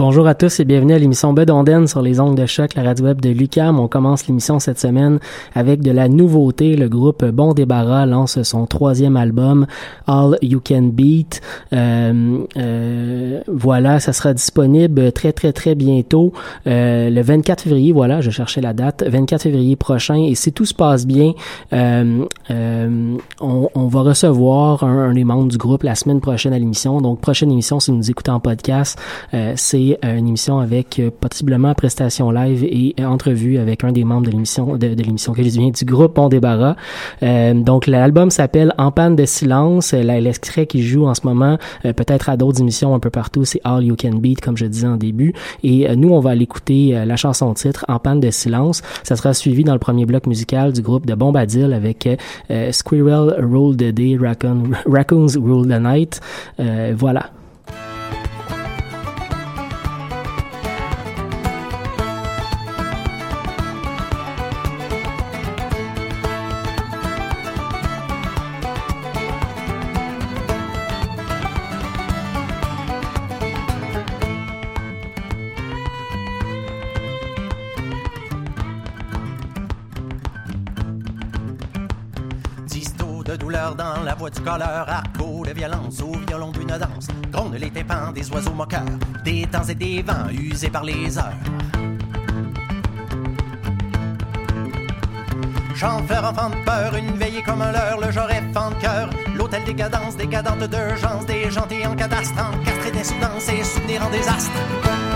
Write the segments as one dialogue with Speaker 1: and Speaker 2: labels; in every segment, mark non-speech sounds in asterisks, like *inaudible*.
Speaker 1: Bonjour à tous et bienvenue à l'émission Bedonden sur les ongles de choc, la radio web de Lucam. On commence l'émission cette semaine avec de la nouveauté. Le groupe Bon Débarras lance son troisième album, All You Can Beat. Euh, euh, voilà, ça sera disponible très très très bientôt, euh, le 24 février. Voilà, je cherchais la date, 24 février prochain. Et si tout se passe bien, euh, on, on, va recevoir un, un, des membres du groupe la semaine prochaine à l'émission. Donc prochaine émission, si vous nous écoutez en podcast, c'est une émission avec possiblement prestation live et entrevue avec un des membres de l'émission de, de l'émission que je viens du groupe On Débarras. Euh, donc l'album s'appelle En panne de silence. L'extrait qui joue en ce moment, euh, peut-être à d'autres émissions un peu partout, c'est All You Can Beat, comme je disais en début. Et euh, nous, on va l'écouter la chanson titre En panne de silence. Ça sera suivi dans le premier bloc musical du groupe de Bombadil avec Squirrel Rule the Day, Raccoon, *laughs* Raccoons Rule the Night. voilà.
Speaker 2: Colleur, arco de violence au violon d'une danse, gronde les tympans des oiseaux moqueurs, des temps et des vents usés par les heures. Faire enfant de peur, une veillée comme un leurre, le genre fan de cœur, l'hôtel des cadences, décadente d'urgence, des gentils en cadastre, encastrés d'insoudance et souvenirs en désastre.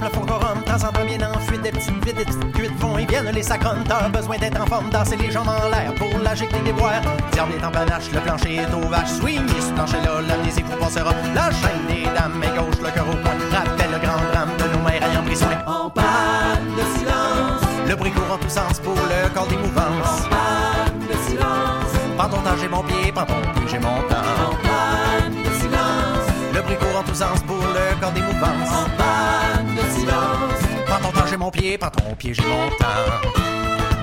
Speaker 2: Les couples font en temps bien en fuite, des petites vides, des petites cuites vont et viennent les sacrons, t'as besoin d'être en forme, danser les jambes en l'air pour l'agiter des boires. Diable est en panache, le plancher est au vache, swing, et ce plancher-là, l'amnésie vous passera. La chaîne des dames, main gauche, le cœur au point, rappelle le grand drame de nos mères ayant pris soin. En panne de silence, le bruit court en tous sens pour le corps des mouvances. En panne de silence, prends ton temps, j'ai mon pied, prends ton pied, j'ai mon temps. En panne de silence, le bruit court en tous sens pour le corps des mouvances. Pied, prends ton pied, j'ai mon temps.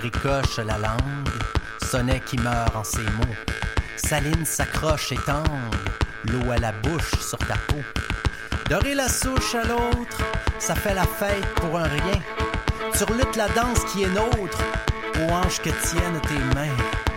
Speaker 2: Ricoche la langue, sonnet qui meurt en ces mots. Saline s'accroche et tangue, l'eau à la bouche sur ta peau. Dorer la souche à l'autre, ça fait la fête pour un rien. Surlute la danse qui est nôtre, aux hanches que tiennent tes mains.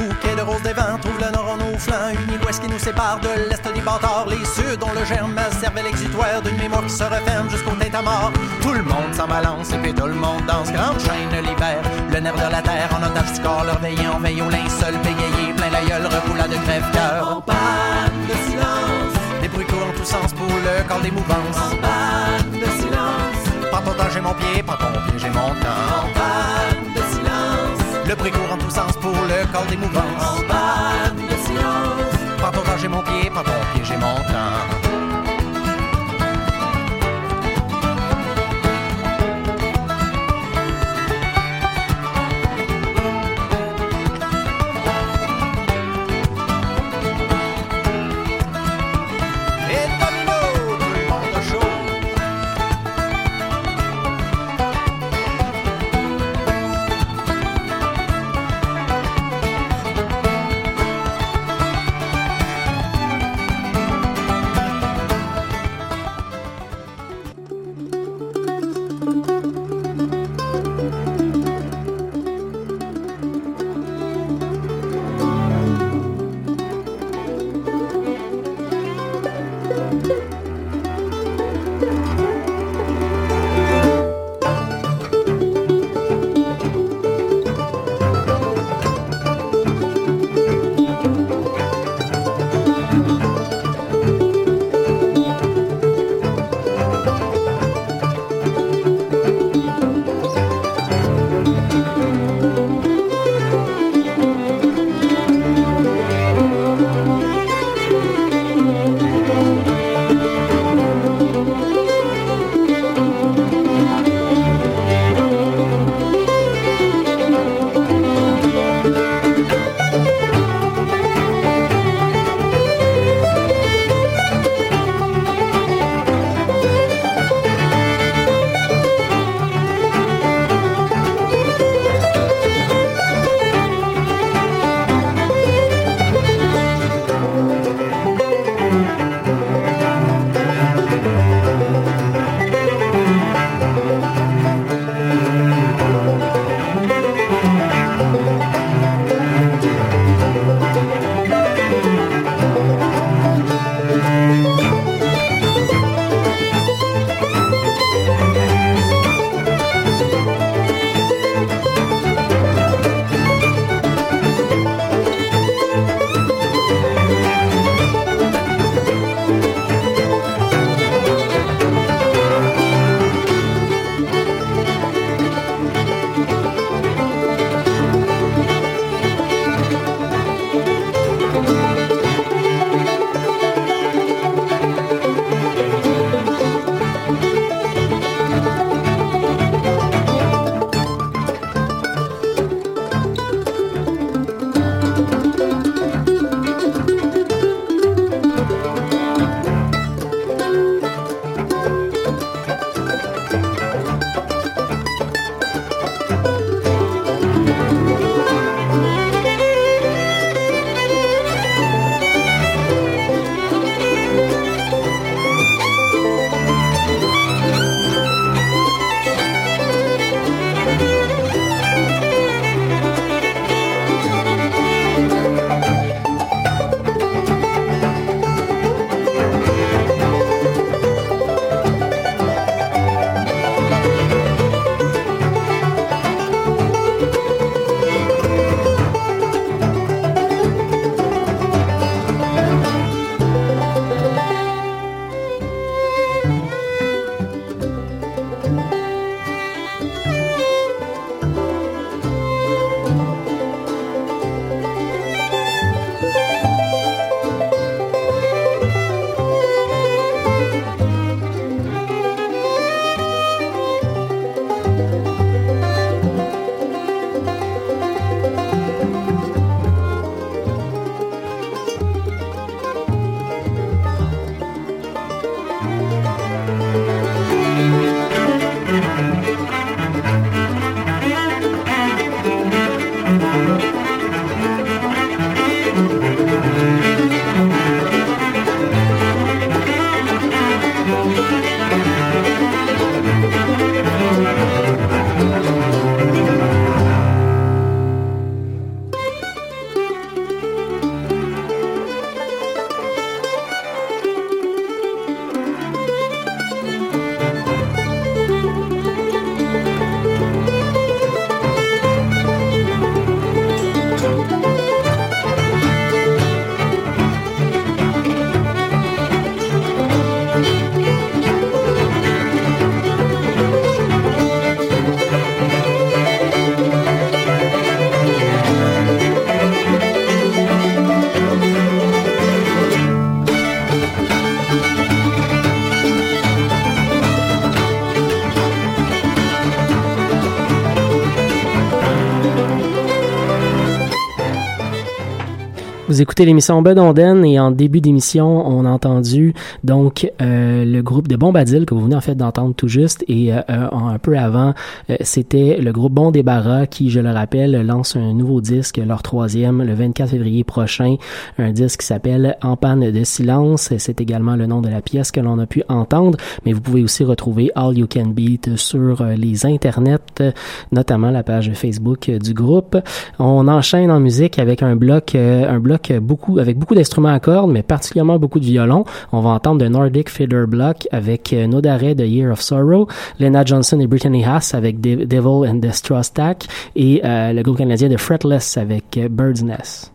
Speaker 2: Bouquet de roses des vents, trouve le nord en nos flancs, une île ouest qui nous sépare de l'est des bâtards, les sud dont le germe servait l'exutoire d'une mémoire qui se referme jusqu'au tête à mort. Tout le monde s'en balance et puis tout le monde danse, grande chaîne libère le nerf de la terre en otage du corps, leur veiller en veille au linceul, bégayé, plein la gueule, refoula de crève-cœur.
Speaker 3: En panne de silence,
Speaker 2: Des bruits courent en tous sens pour le corps des mouvances.
Speaker 3: en panne de silence,
Speaker 2: Prends ton temps, j'ai mon pied, prends ton pied, j'ai mon temps. Pour des mouvances.
Speaker 3: de silence.
Speaker 2: Ton temps, j'ai mon pied, ton
Speaker 1: Vous écoutez l'émission Bedonden et en début d'émission, on a entendu donc euh, le groupe de Bombadil que vous venez en fait d'entendre tout juste et euh, un peu avant, euh, c'était le groupe Bon Débarras qui, je le rappelle, lance un nouveau disque, leur troisième, le 24 février prochain, un disque qui s'appelle En panne de silence. C'est également le nom de la pièce que l'on a pu entendre, mais vous pouvez aussi retrouver All You Can Beat sur les internets, notamment la page Facebook du groupe. On enchaîne en musique avec un bloc, un bloc beaucoup, avec beaucoup d'instruments à cordes, mais particulièrement beaucoup de violons. On va entendre The Nordic Fiddler Block avec euh, No D'arrêt de Year of Sorrow, Lena Johnson et Brittany Haas avec Devil and the Straw Stack et euh, le groupe canadien de Fretless avec euh, Bird's Nest.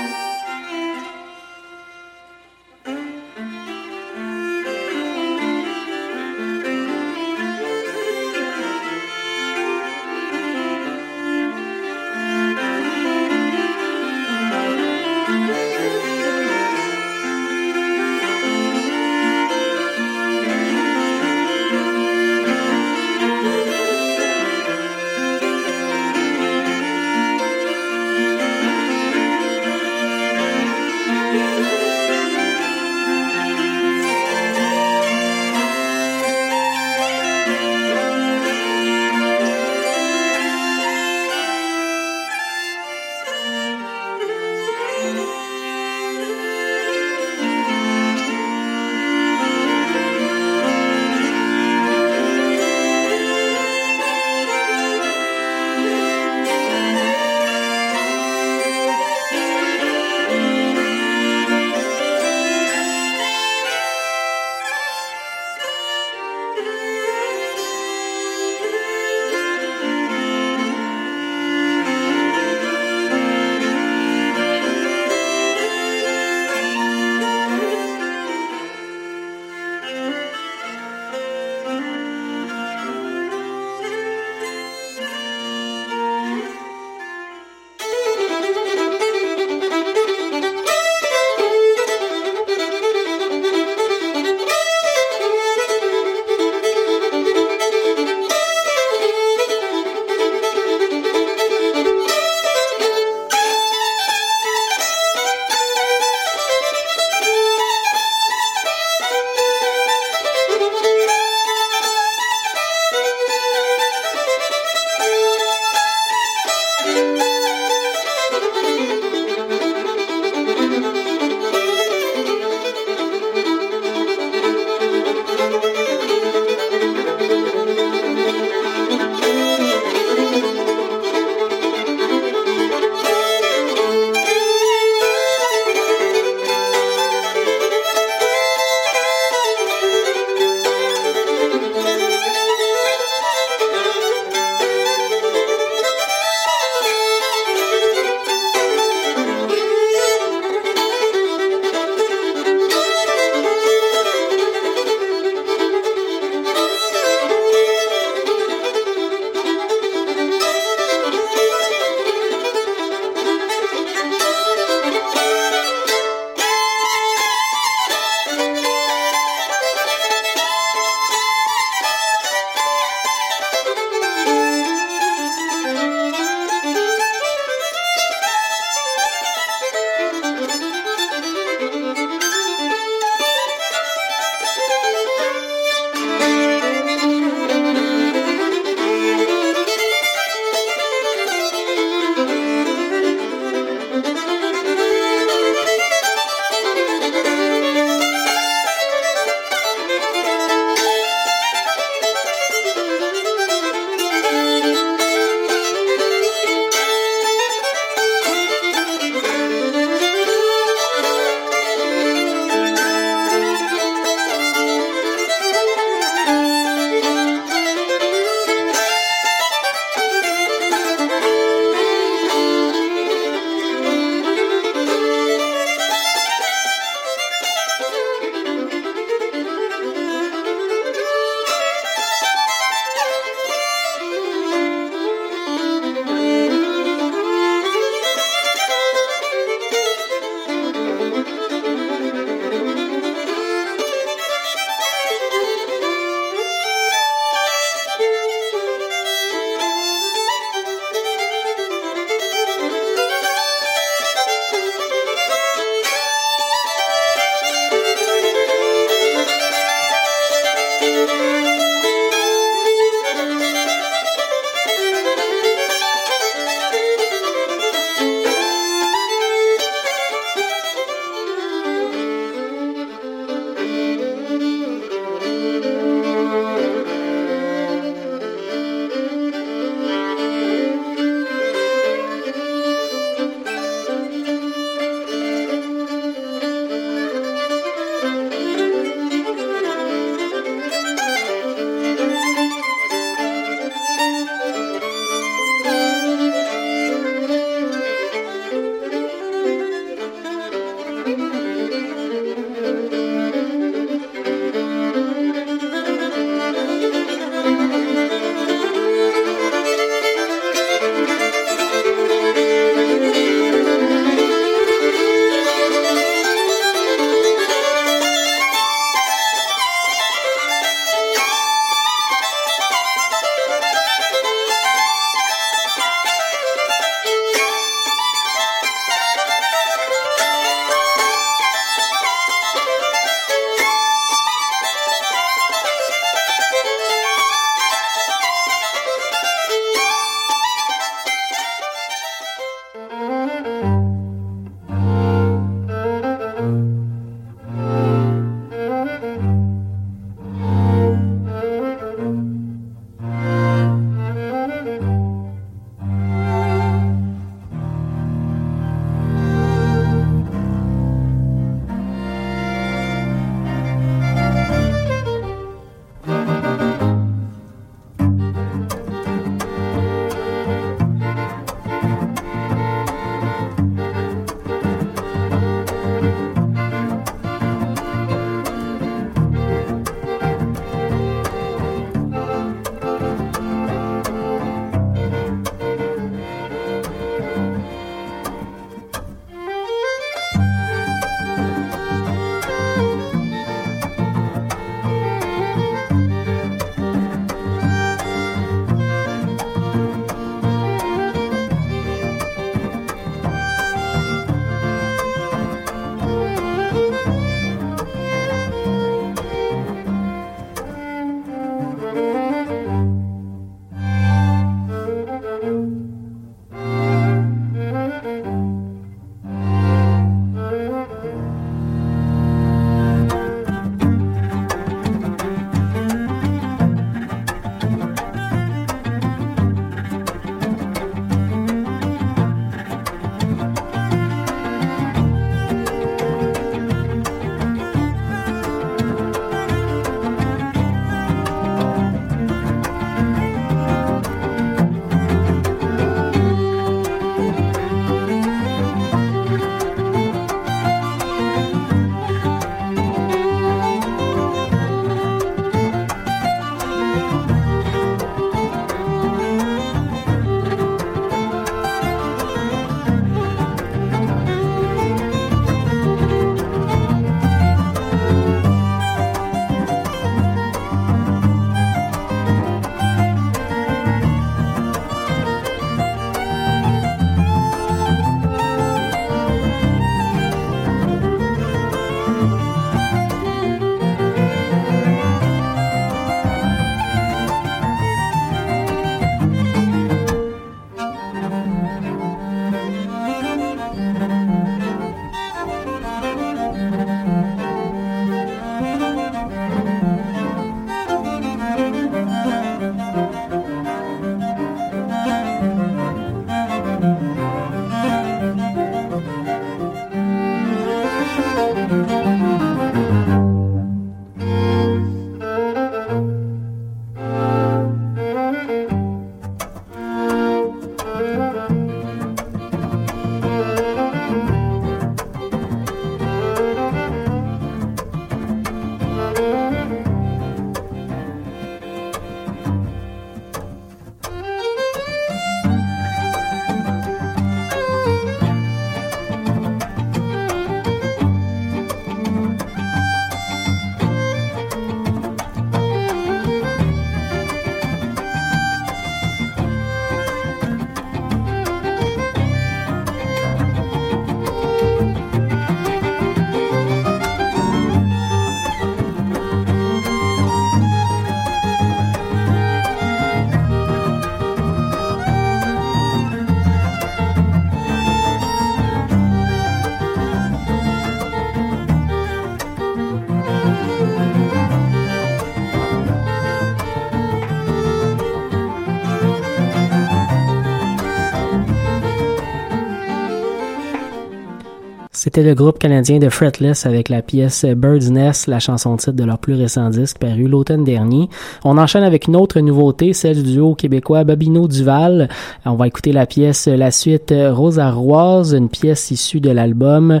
Speaker 1: C'était le groupe canadien de Fretless avec la pièce Bird's Nest, la chanson titre de leur plus récent disque paru l'automne dernier. On enchaîne avec une autre nouveauté, celle du duo québécois Babino Duval. On va écouter la pièce, la suite Rosa Roise, une pièce issue de l'album,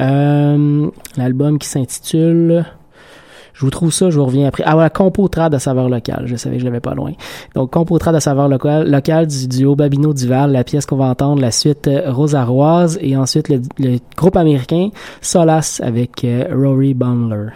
Speaker 1: euh, l'album qui s'intitule je vous trouve ça, je vous reviens après. Ah voilà, Compotrade à saveur locale. Je savais que je l'avais pas loin. Donc, Compotrade à saveur locale, locale du duo Babino Duval, la pièce qu'on va entendre, la suite euh, Rosaroise et ensuite le, le groupe américain Solace avec euh, Rory Bumler.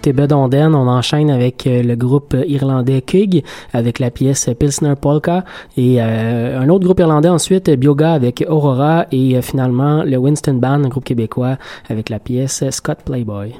Speaker 1: Vous écoutez Bud Onden, on enchaîne avec euh, le groupe irlandais Kug avec la pièce Pilsner Polka et euh, un autre groupe irlandais ensuite Bioga avec Aurora et euh, finalement le Winston Band, un groupe québécois avec la pièce Scott Playboy.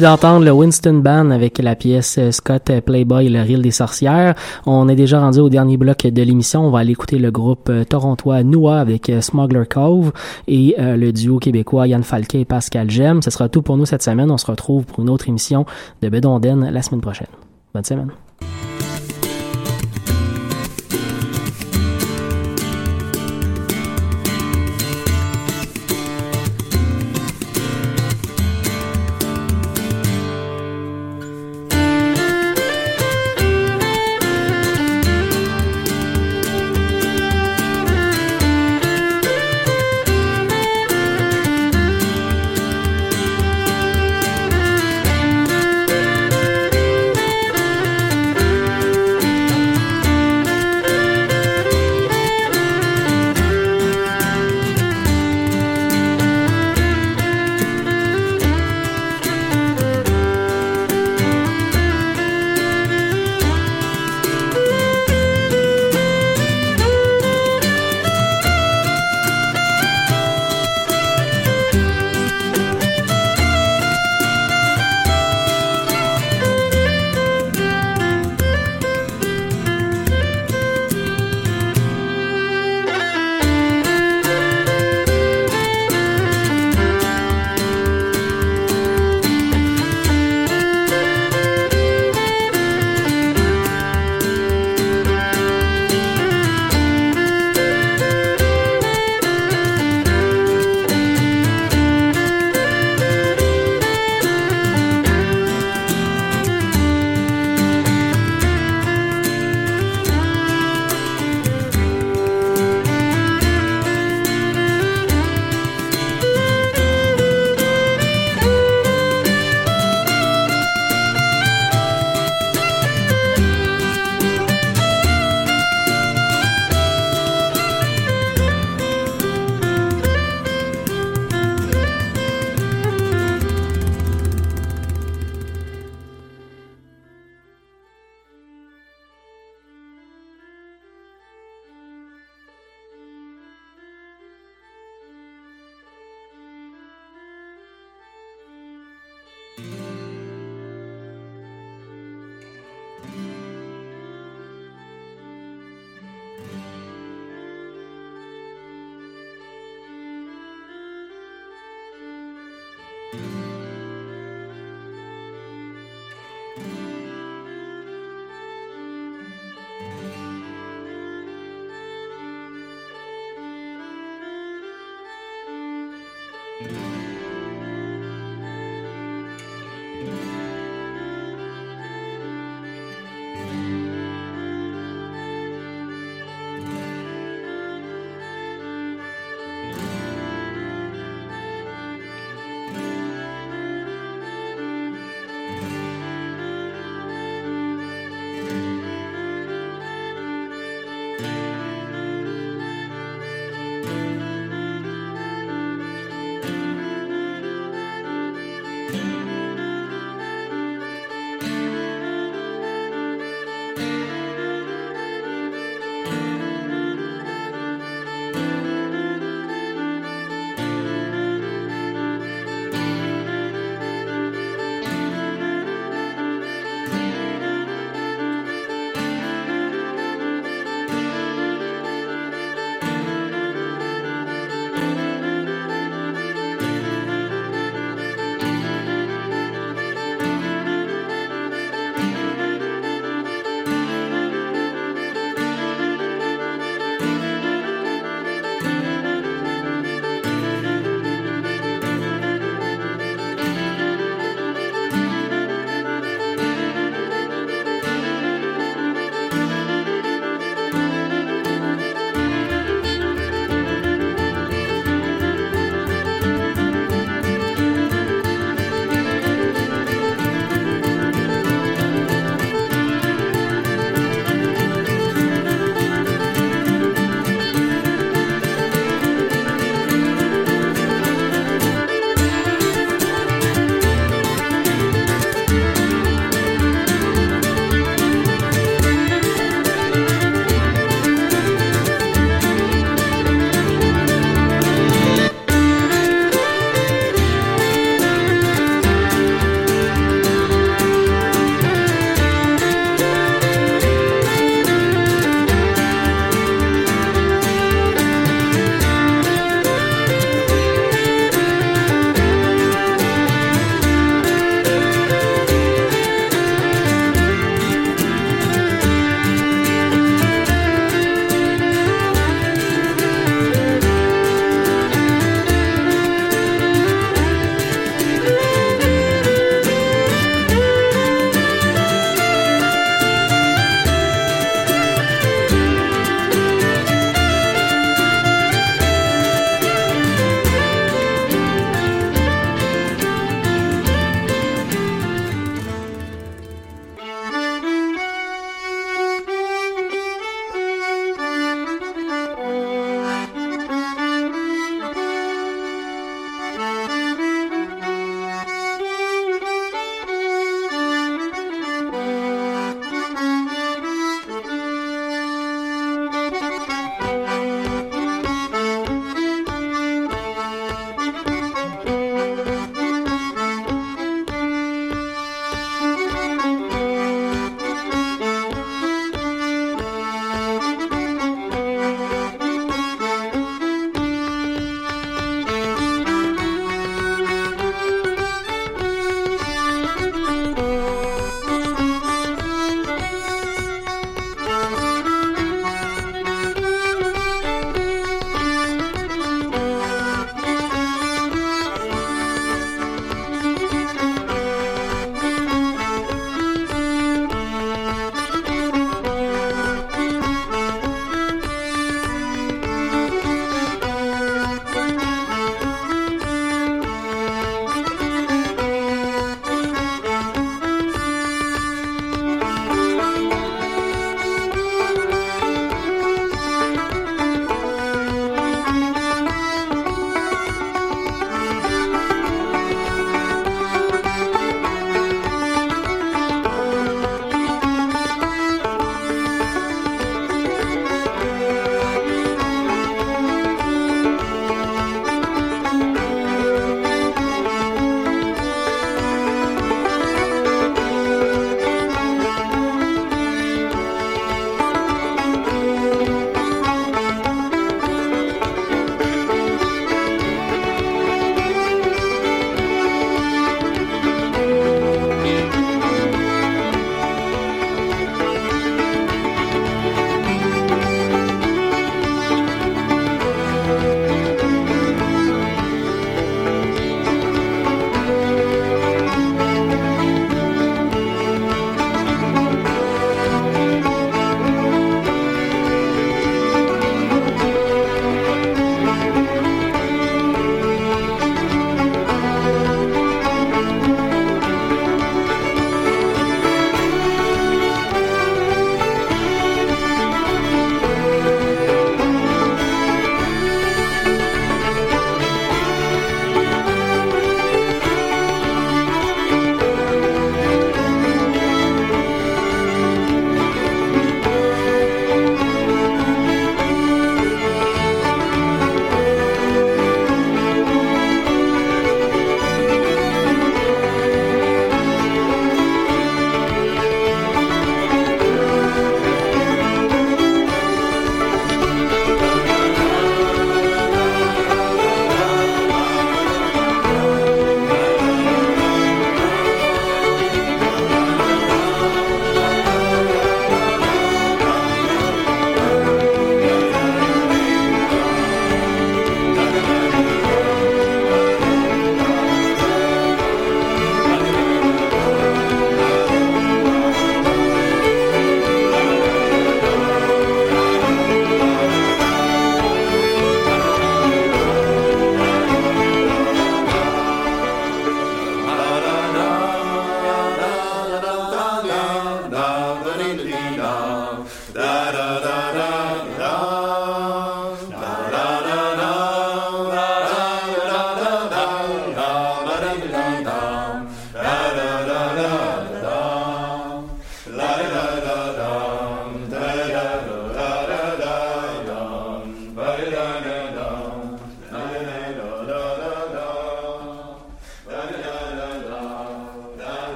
Speaker 1: D'entendre le Winston Band avec la pièce euh, Scott Playboy, le reel des sorcières. On est déjà rendu au dernier bloc de l'émission. On va aller écouter le groupe euh, torontois Noua avec euh, Smuggler Cove et le duo québécois Yann Falquet et Pascal Gem. Ce sera tout pour nous cette semaine. On se retrouve pour une autre émission de Bedonden la semaine prochaine. Bonne semaine.